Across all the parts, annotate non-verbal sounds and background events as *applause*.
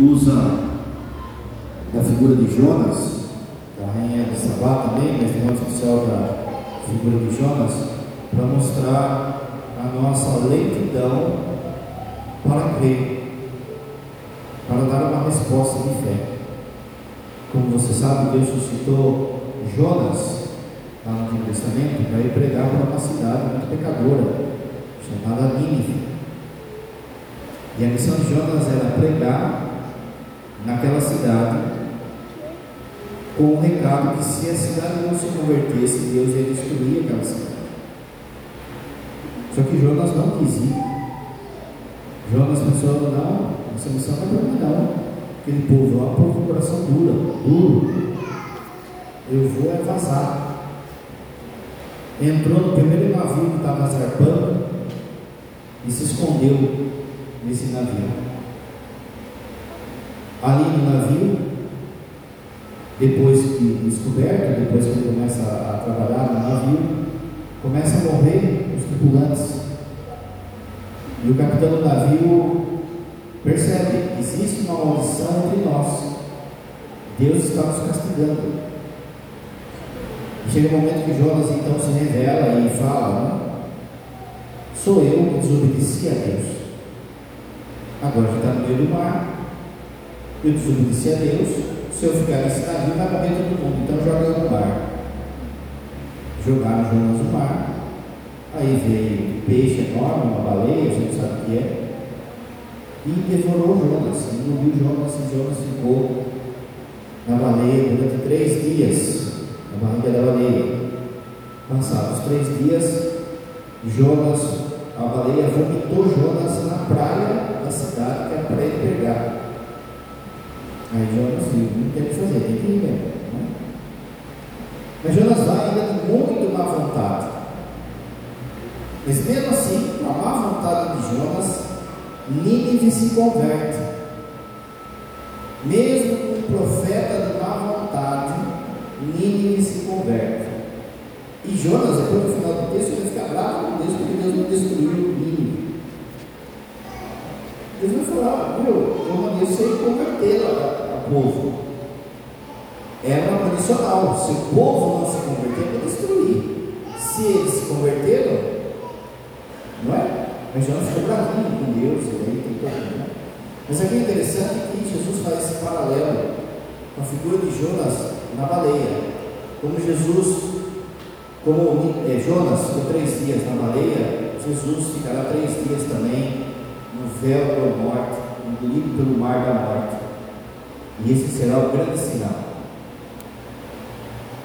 usa da figura de Jonas, a rainha de Sabá também, mas tem outro oficial da figura de Jonas, para mostrar a nossa lentidão para crer, para dar uma resposta de fé. Como você sabe, Deus suscitou Jonas lá no Antigo Testamento para ir pregar para uma cidade muito pecadora, chamada Nínive. E a missão de Jonas era pregar naquela cidade com o recado que se a cidade não se convertesse, Deus ia destruir aquela cidade. Só que Jonas não quis ir. Jonas pensou, não, essa missão não é para mim não. Aquele povo lá, povo com coração duro, duro. Eu vou é vazar. Entrou no primeiro navio que estava zarpando e se escondeu nesse navio. Ali no navio, depois que descoberto, depois que ele começa a, a trabalhar no navio, começa a morrer os tripulantes. E o capitão do navio percebe que existe uma maldição entre nós. Deus está nos castigando. Chega o um momento que Jonas então se revela e fala? Sou eu que desobedeci a Deus. Agora está no meio do mar, eu desobedeci a Deus. Se eu ficar nesse navio, vai morrer todo mundo. Então joga no mar. Jogaram Jonas no mar. Aí veio um peixe enorme, uma baleia, a gente sabe o que é. E devorou Jonas, engoliu Jonas e Jonas ficou na baleia durante três dias, na barriga da baleia. Passados três dias, Jonas a baleia vomitou Jonas na praia da cidade que é para ele pegar. Aí Jonas viu, não tem o que fazer, tem que ir. Né? Mas Jonas vai ainda com muito má vontade. Mas mesmo assim, com a má vontade de Jonas, Nínive se converte. Mesmo com um profeta de má vontade, Nínive se converte. E Jonas, depois no final do texto, ele fica bravo com Deus porque Deus não destruiu Nínive. Deus vai falar, viu, eu mandei você converter a, a povo. Era uma condicional. Se o povo não se converter, eu destruir. Se eles se converteram, não é? Mas Jonas ficou bravinho com Deus, e tem todo mundo. Mas aqui é interessante que Jesus faz esse paralelo com a figura de Jonas na baleia. Como Jesus como é, Jonas ficou três dias na baleia, Jesus ficará três dias também no véu da morte, engolido pelo mar da morte. E esse será o grande sinal.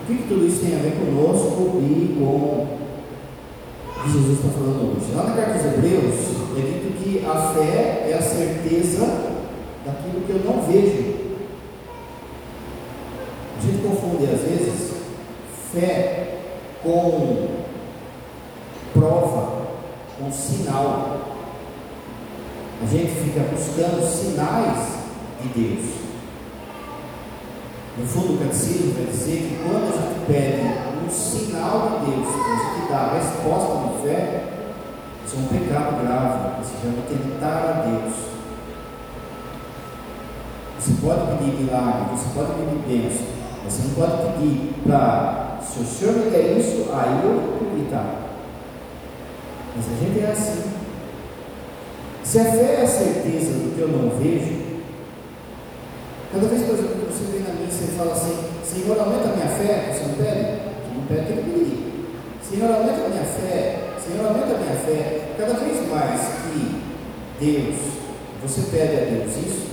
O que, que tudo isso tem a ver conosco e com o que Jesus está falando hoje? Lá na carta dos Hebreus é dito que a fé é a certeza daquilo que eu não vejo. A gente confunde às vezes fé com prova, com sinal. A gente fica buscando sinais de Deus. No fundo, o catecismo vai dizer que quando a gente pede um sinal de Deus, a gente dá a resposta de fé, isso é um pecado grave, que se chama tentar a Deus. Você pode pedir milagre, você pode pedir bênção, você não pode pedir para se o senhor me der isso, aí eu vou acreditar. Mas a gente é assim. Se a fé é a certeza do que eu não vejo, cada vez, que você vem na missa e fala assim, Senhor, aumenta a minha fé, você não pede? Você não pede, tem que pedir. Senhor, aumenta a minha fé, Senhor, aumenta a minha fé. Cada vez mais que Deus, você pede a Deus isso,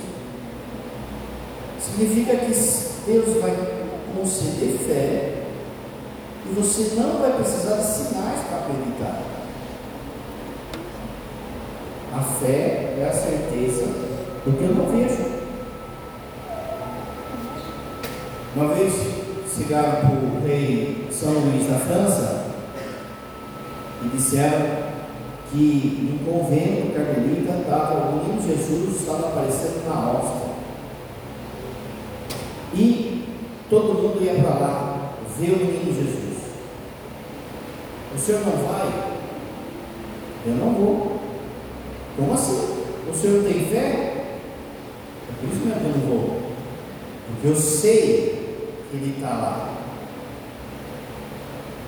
significa que Deus vai conceder fé e você não vai precisar de sinais para acreditar. A fé é a certeza do que eu não vejo. Uma vez chegaram para o rei São Luís da França e disseram que no convento carmelita estava o menino Jesus estava aparecendo na hóstia. E todo mundo ia para lá ver o menino Jesus. O senhor não vai? Eu não vou. Como assim? O senhor tem fé? É por isso mesmo Porque eu sei que Ele está lá.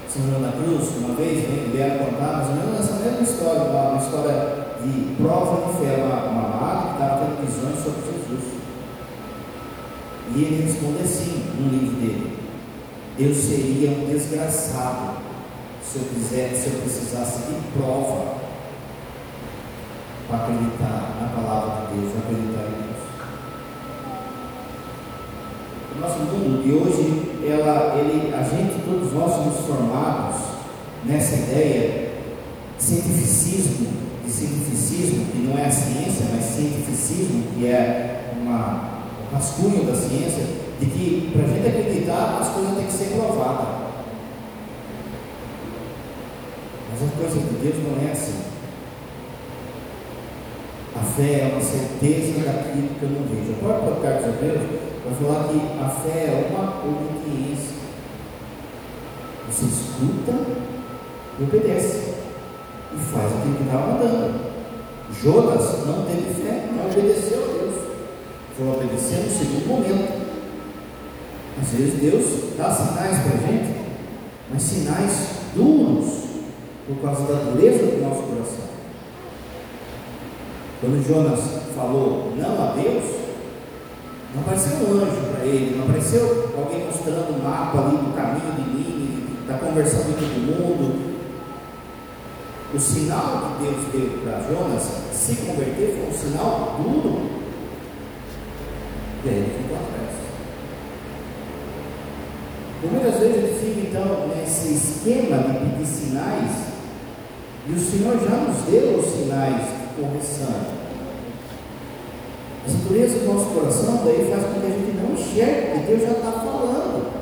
São João da Cruz, uma vez, vieram contar mais ou menos essa mesma história, uma, história de prova de fé, uma, uma madre que estava tendo visões sobre Jesus. E ele responde assim no livro dele: Eu seria um desgraçado se eu quisesse, se eu precisasse de prova para acreditar na palavra O mundo de hoje, ela, ele, a gente, todos nós somos formados nessa ideia de cientificismo, de cientificismo, que não é a ciência, mas cientificismo, que é uma, um rascunho da ciência, de que para a gente acreditar as coisas têm que ser provadas. Mas a coisa de Deus não é assim. A fé é uma certeza daquilo que eu não vejo. O próprio Carlos Hebreus vai falar que a fé é uma obediência. Você escuta e obedece. E faz aquilo que estava mandando. Jonas não teve fé, não obedeceu a Deus. Foi obedecer no segundo momento. Às vezes Deus dá sinais para a gente, mas sinais duros, por causa da dureza do nosso coração. Quando Jonas falou não a Deus, não apareceu um anjo para ele, não apareceu alguém mostrando um mapa ali do caminho de Nínive, da conversão de todo mundo. O sinal que Deus deu para Jonas se converter foi um sinal duro. E aí ele ficou atrás. muitas vezes ele fica então nesse esquema de pedir sinais, e o Senhor já nos deu os sinais correção. A dureza do nosso coração daí faz com que a gente não enxergue que Deus já está falando.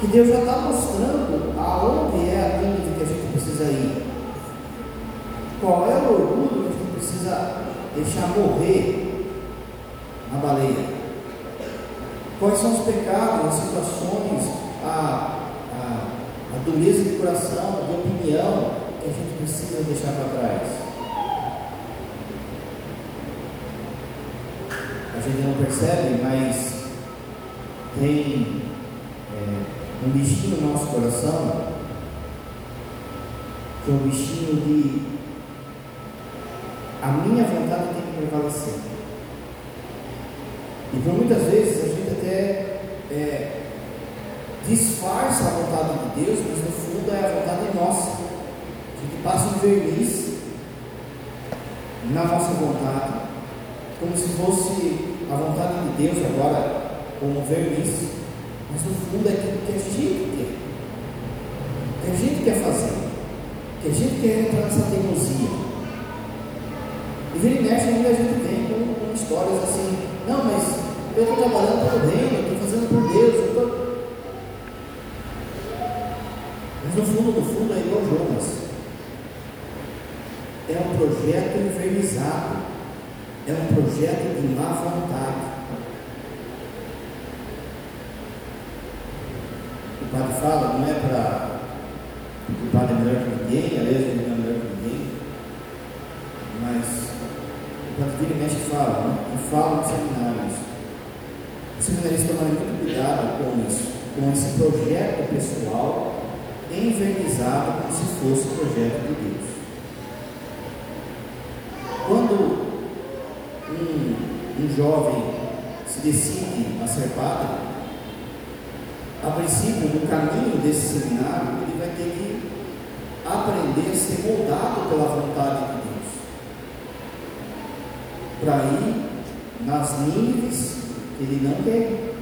Que Deus já está mostrando aonde é a linha que a gente precisa ir. Qual é o orgulho que a gente precisa deixar morrer na baleia? Quais são os pecados, as situações, a, a, a dureza de coração, de opinião que a gente precisa deixar para trás? Gente não percebe, mas tem é, um bichinho no nosso coração, que é o bichinho de a minha vontade tem que prevalecer. E por muitas vezes a gente até é, disfarça a vontade de Deus, mas no fundo é a vontade nossa. A gente passa um verniz na nossa vontade, como se fosse a vontade de Deus agora como verniz, mas no fundo é aquilo que a gente quer, que a gente quer fazer, que a gente quer entrar nessa teimosia. E vira e mexe ainda a gente vem com, com histórias assim, não, mas eu estou trabalhando pelo reino, estou fazendo por Deus, eu estou. Mas no fundo, no fundo é igual Jonas. É um projeto envernizado é um projeto de má vontade. O padre fala, não é para. O padre é melhor que ninguém, aliás, ele não é melhor que ninguém, mas o padre vira e mexe fala, né? e fala nos seminários. Os seminaristas tomarem muito cuidado com isso, com esse projeto pessoal envernizado como se fosse o projeto de Deus. Quando um, jovem se decide a ser padre, a princípio, no caminho desse seminário, ele vai ter que aprender a ser moldado pela vontade de Deus. Para ir nas níveis que ele não quer.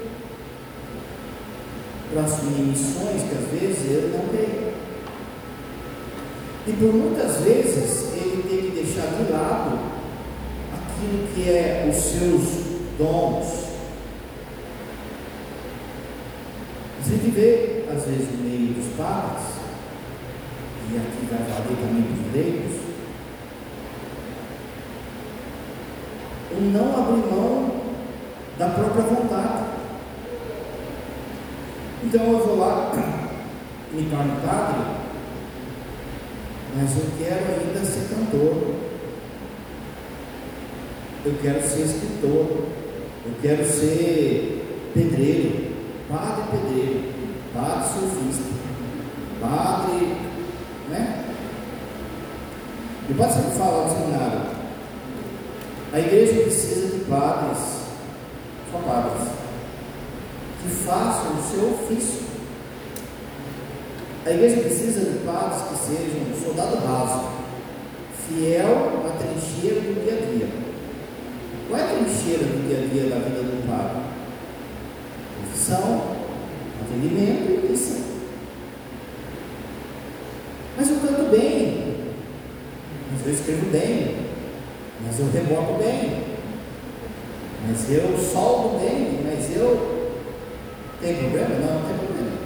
Para assumir missões que às vezes ele não quer. E por muitas vezes ele tem que deixar de lado aquilo que é os seus dons. A gente vê, às vezes, no meio dos padres, e aqui vai valer também dos leigos, o não abrir mão da própria vontade. Então eu vou lá, me torno padre, mas eu quero ainda ser cantor eu quero ser escritor, Eu quero ser pedreiro, padre pedreiro, padre surfista, padre, né? E pode ser que fala no seminário. A igreja precisa de padres, só padres, que façam o seu ofício. A igreja precisa de padres que sejam soldado raso, fiel à trincheira do dia a dia. Qual é a trincheira do dia a dia da vida do padre? Profissão, atendimento e missão. Mas eu canto bem, mas eu escrevo bem, mas eu reboco bem, mas eu soldo bem, mas eu. Tem problema? Não, não tem problema.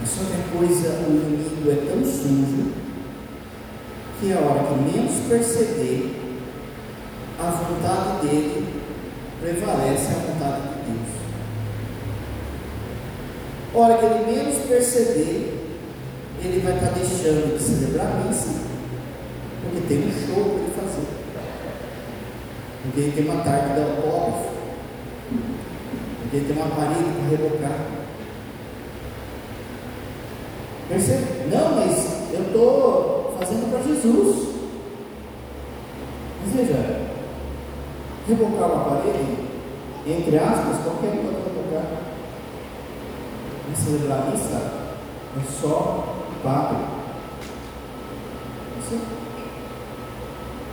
Mas só que a coisa, o inimigo é tão sujo que a hora que menos perceber, a vontade dele prevalece a vontade de Deus. Hora que ele menos perceber, ele vai estar deixando de celebrar a missa, porque tem um show para ele fazer. Porque ele tem uma tarde de autógrafo, porque ele tem uma parede para rebocar. Percebe? Não, mas eu estou fazendo para Jesus. Mas veja, rebocar uma parede, entre aspas, qualquer um pode rebocar. Mas celebrar missa é só padre.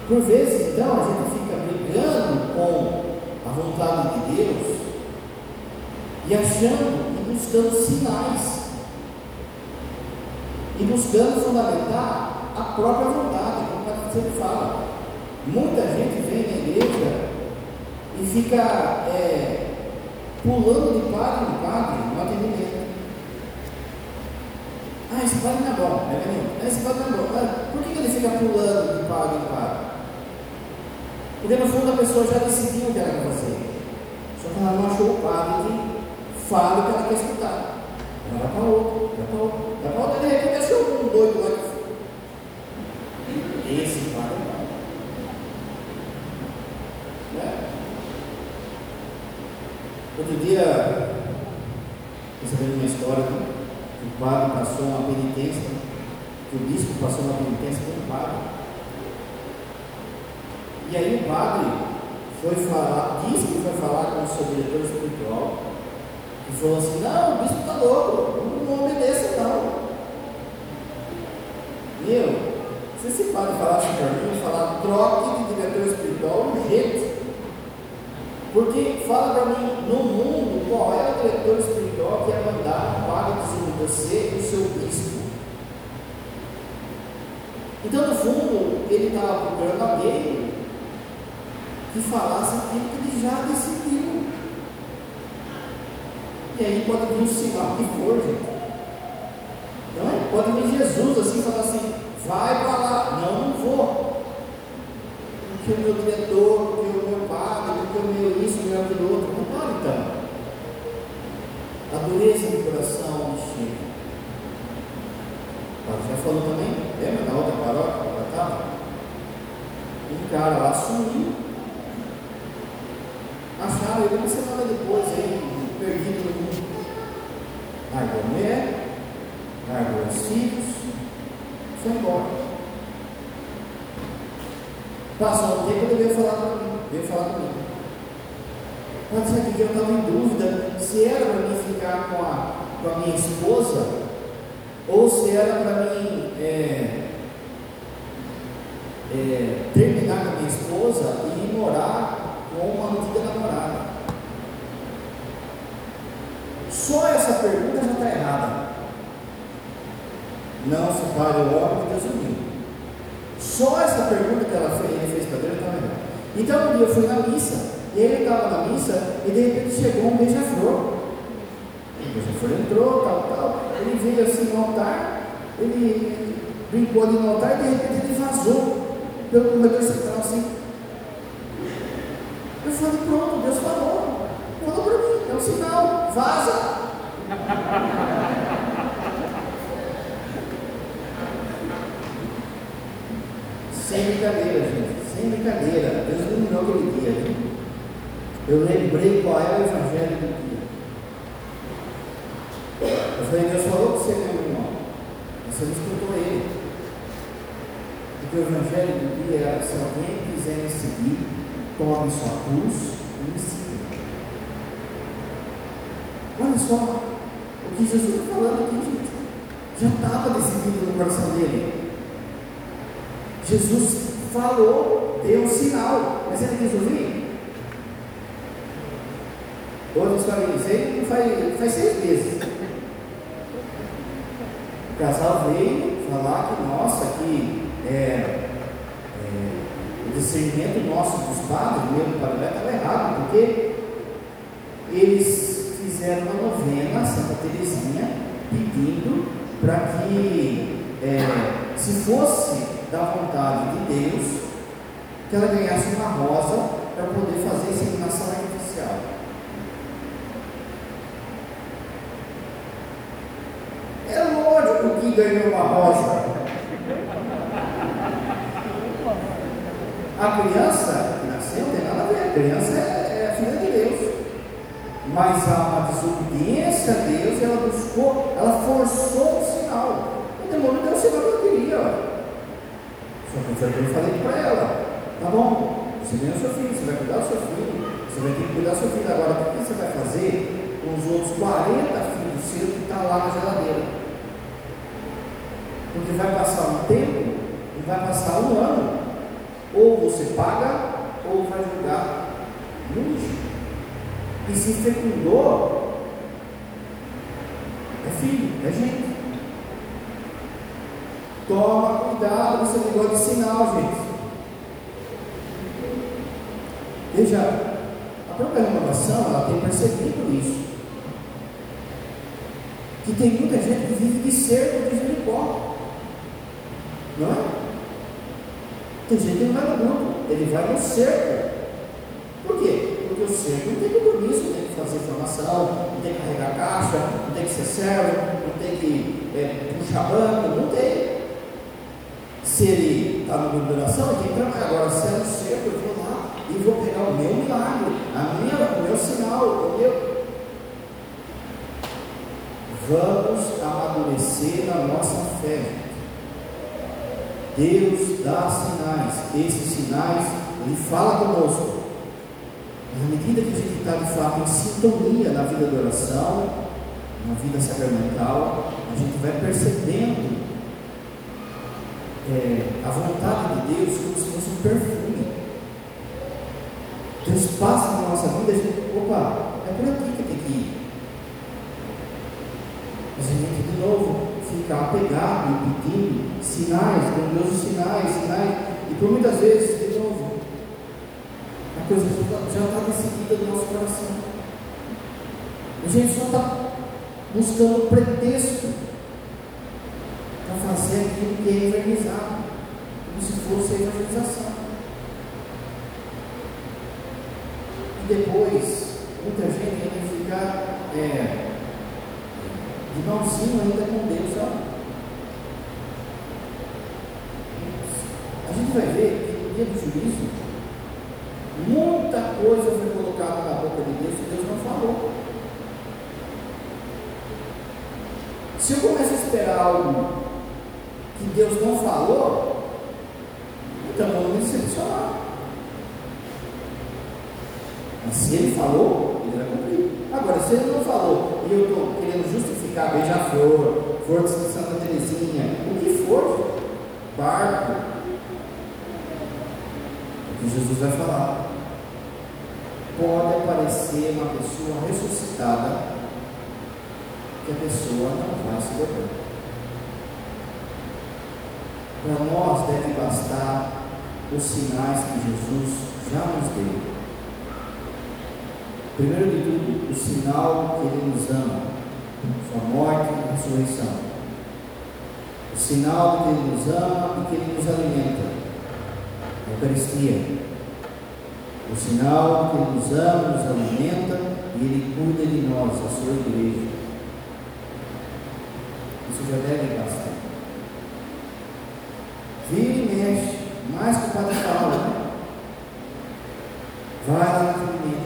Por vezes, então, a gente fica brigando com a vontade de Deus e achando e buscando sinais e buscando fundamentar a própria vontade, como a sempre fala. Muita gente vem na igreja e fica é, pulando de padre em padre no atendimento. Ah, esse padre não é bom, é menino. Ah, esse padre não é bom. Ah, por que ele fica pulando de padre em padre? Porque no fundo a pessoa já decidiu o que ela quer fazer. Só que ela não achou o padre que fala o que ela quer escutar. Ela vai para outro, vai para outro, vai para outro, de repente achou um doido lá que esse padre é bom. Né? Outro dia, recebendo uma história que o padre passou uma penitência, que o bispo passou uma penitência com o padre. E aí o padre foi falar, disse que foi falar com o seu diretor espiritual, e falou assim, não, o bispo está louco, não obedeça não. Meu, se esse padre falasse para mim, falar troque de diretor espiritual urgente. Porque fala para mim, no mundo, qual é o diretor espiritual que é mandar um padre de você e o seu bispo? Então, no fundo, ele estava procurando alguém que falasse aquilo que ele já decidiu. E aí pode vir um sinal que for, gente. Não é? Pode vir Jesus assim falar assim, vai para lá, não, não vou. Porque o meu diretor, padre, porque o meu isso, meu aquilo outro. Pode então. A dureza do coração me chega. O já falou também, lembra na outra paróquia que ela estava? Um cara lá sumiu. Acharam ele uma semana depois aí, perdido no mundo. Largou a mulher, largou os filhos, foi embora. Passou um tempo, ele veio falar mim, veio falar comigo. Ser que eu estava em dúvida se era para mim ficar com a, com a minha esposa ou se era para mim é, é, terminar com a minha esposa e ir morar com uma antiga namorada. Só essa pergunta já está errada. Não separe o homem de Deus unido. Só essa pergunta que ela fez, ele fez para Deus estava errada. Então um dia eu fui na missa, e ele estava na missa, e de repente chegou um beija-flor. O beija-flor entrou, tal, tal. Ele veio assim no altar, ele brincou ali no altar, e de repente ele vazou pelo corredor central assim. Eu falei, pronto, Deus falou. Falou para mim, é um sinal, vaza. Sem brincadeira, gente. Sem brincadeira. Deus iluminou aquele dia. Gente. Eu lembrei qual é o evangelho do dia. Eu falei, Deus falou que você, meu irmão. Você não escutou ele. Porque o evangelho do dia era se alguém quiser me seguir, tome sua cruz e me siga. Olha só o que Jesus está falando aqui, gente. Já estava decidido no coração dele. Jesus falou, deu um sinal, mas ele quis ouvir. Outra história faz, seis meses. O casal veio falar que, nossa, que é, é, o discernimento nosso dos padres, mesmo para estava errado, porque eles fizeram uma novena a Santa Teresinha pedindo para que, é, se fosse da vontade de Deus, que ela ganhasse uma rosa para poder fazer inseminação artificial. que ganhou uma rosa? A criança nasceu tem nada a ver, a criança é, é filha de Deus. Mas uma desobediência a Deus, ela buscou, ela forçou o sinal. O demônio deu o sinal que eu queria. Só que eu falei para ela, tá bom, você ganhou seu filho, você vai cuidar do seu filho, você vai ter que cuidar do seu filho. Agora, o que você vai fazer com os outros 40 filhos seus que estão tá lá na geladeira? Porque vai passar um tempo e vai passar um ano. Ou você paga, ou vai jogar no. E se fecundou, é filho, é gente. Toma cuidado com esse negócio de sinal, gente. Veja, a própria renovação, ela tem percebido isso. Que tem muita gente que vive de cerco de Jericó. Não é? Tem gente que não vai no grupo, ele vai no cerco. Por quê? Porque o cerco não tem compromisso, não tem que fazer formação, não tem que carregar caixa, não tem que ser servo, não tem que é, puxar banco, não tem. Se ele está no grupo de oração, ele tem que trabalhar. Agora, se é no cerco, eu vou lá e vou pegar o meu milagre, a minha, o meu sinal, o meu. Vamos amadurecer na nossa fé. Deus dá sinais, esses sinais, Ele fala conosco. Mas à medida que a gente está de fato em sintonia na vida de oração, na vida sacramental, a gente vai percebendo é, a vontade de Deus como se fosse um perfume. Deus passa na nossa vida a gente, opa, é por aqui que tem que ir. Mas a gente de novo ficar apegado e pedindo sinais, grandiosos sinais, sinais, e por muitas vezes, de novo, a coisa já está decidida no nosso coração. A gente só está buscando pretexto para fazer aquilo que é evangelizados, como se fosse a evangelização. E depois, muita gente ainda fica é, de mãozinho ainda com Deus? A gente vai ver que juízo, muita coisa foi colocada na boca de Deus que Deus não falou. Se eu começo a esperar algo que Deus não falou, então eu vou me decepcionar. Mas se ele falou, ele vai cumprir. Agora, se ele não falou e eu estou querendo justificar beija-flor, flor de Santa Teresinha, o que for, barco, o que Jesus vai falar. Pode aparecer uma pessoa ressuscitada que a pessoa não vai se dobrar. Para nós deve bastar os sinais que Jesus já nos deu. Primeiro de tudo, o sinal que Ele nos ama, Sua morte e ressurreição. O sinal que Ele nos ama e que Ele nos alimenta, a Eucaristia. O sinal que nos ama, nos alimenta e Ele cuida de nós, a Sua igreja. Isso já deve bastar. Vira e mexe, mais que o Padre fala, né? vai lá no alimento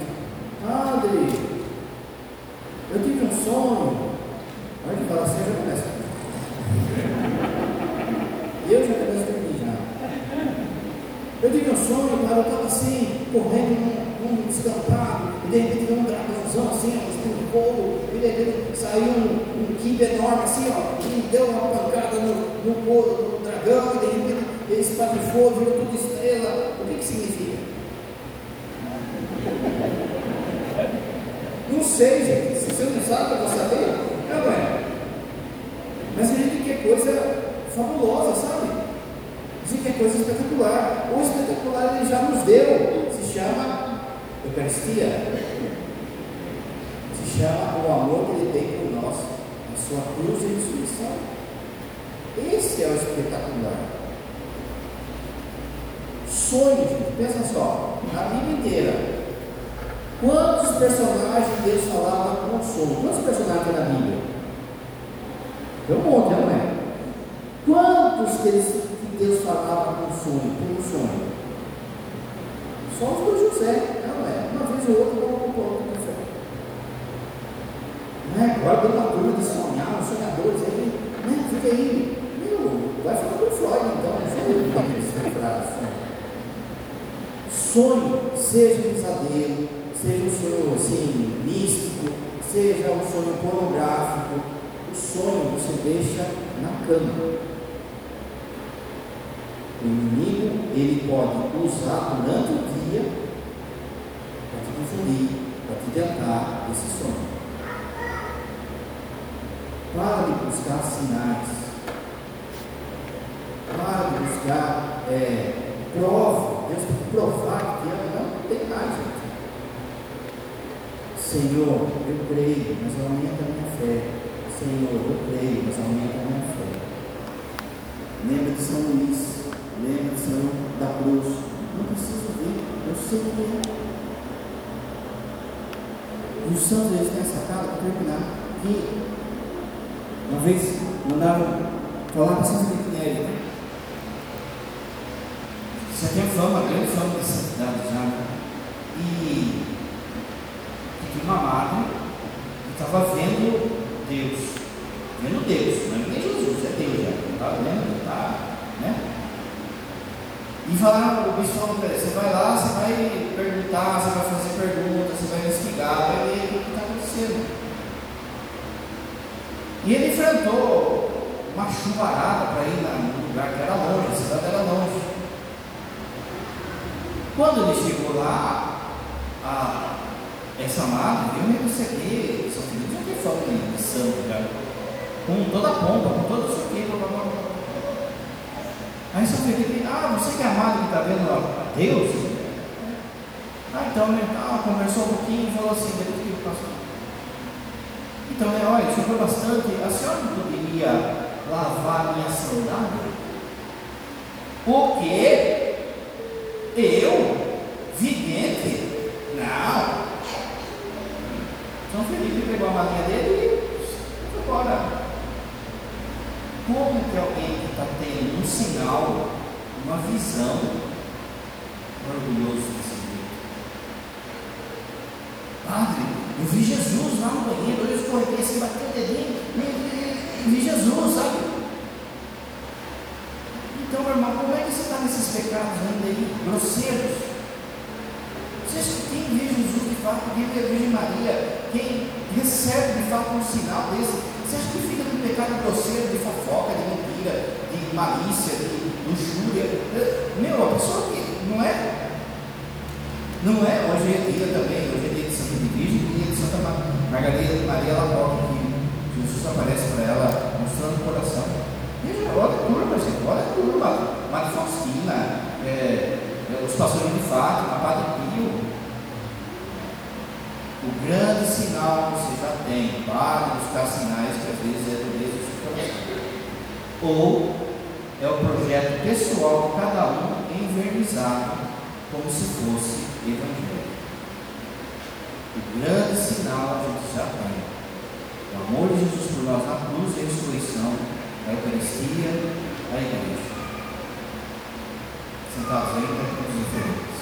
eu estava assim, correndo num, num descampado, e de repente veio um dragãozão assim, um couro, e de repente saiu um, um kibe enorme assim, ó, e deu uma pancada no, no couro do dragão, e de repente ele espatifou, virou tudo estrela. O que, que significa? *laughs* Não sei, gente. Se você não sabe, eu vou saber. Não é. Mas a gente quer coisa fabulosa, sabe? A gente quer coisa espetacular. O espetacular ele já nos deu. Se chama o amor que ele tem por nós. A sua cruz e ressurreição. Esse é o espetacular. Sonho, pensa só, na Bíblia inteira. Quantos personagens Deus falava com sonho? Quantos personagens na Bíblia? Tem um monte, não é? Quantos que, Deus falava com sonho, com sonho? Só os do José, não é? Uma vez ou outra, um com outro café. Não é? Agora tem uma turma de sonhar, os sonhadores aí, né? Fica aí. Meu, vai falar com o Freud então, eu que frase. Sonho, seja um pesadelo, seja um sonho assim, místico, seja um sonho pornográfico, o sonho você deixa na cama. O inimigo ele pode usar durante o dia para te confundir, para te tentar esse sonho. Para de buscar sinais. Para de buscar é, prova. Deus tem que provar que ama. Não tem mais, gente. Senhor, eu creio, mas aumenta a minha fé. Senhor, eu creio, mas aumenta a minha fé. Lembra de São Luís lembra Senhor da cruz. Não preciso ver, eu sei que é. E os santos eles essa cara para terminar. Que uma vez mandaram falar para Neri. Né? Já tem fama, grande fama dessa cidade já. Né? E, e uma madre que estava vendo Deus. Vendo Deus, não é nem Jesus, é Deus já. Estava vendo, está, né? E falaram, o falou para ele, você vai lá, você vai perguntar, você vai fazer perguntas, você vai investigar, vai ver o que está acontecendo. E ele enfrentou uma chuvarada para ir num lugar que era longe, a cidade era longe. Quando ele chegou lá, a, essa madre, eu me aqui, São Felipe já tem fama de santo, já, com toda a pompa, com todo isso aqui, blá, blá, blá. Aí São Felipe, ah, você que é amado que está vendo a Deus? Ah, então ele ah, conversou um pouquinho e falou assim, Deus que pastor. Então, é, olha, foi bastante. A senhora não poderia lavar minha sandália? Porque eu, vidente, não. São Felipe pegou a malinha dele e foi embora. Como que alguém que está tendo um sinal, uma visão, orgulhoso desse jeito? Padre, eu vi Jesus lá no banheiro, escorreguei assim, bateu o dedinho, e Jesus, sabe? Então, meu irmão, como é que você está nesses pecados ainda aí, grosseiros? Você acha que quem vê Jesus de fato, quem vê a Virgem Maria, quem recebe de fato um sinal desse, você acha que fica no pecado grosseiro de fofoca, de mentira, de malícia, de luxúria? Meu, a pessoa que não é. Não é, hoje é dia também, hoje é dia de Santa Virgem, dia de Santa Margarida Maria Laporta, que Jesus aparece para ela mostrando o coração. Veja, olha a turma, gente, olha a turma, Madre Faustina, é, os pastores de Fátima, Padre Pio, o grande sinal você já tem, para buscar sinais que às vezes é do do coração. Ou é o projeto pessoal de cada um envernizado como se fosse evangelho. O grande sinal a gente já tem. O amor de Jesus por nós na cruz e ressurreição, a Eucaristia, a igreja. Sentados aí para todos os diferentes.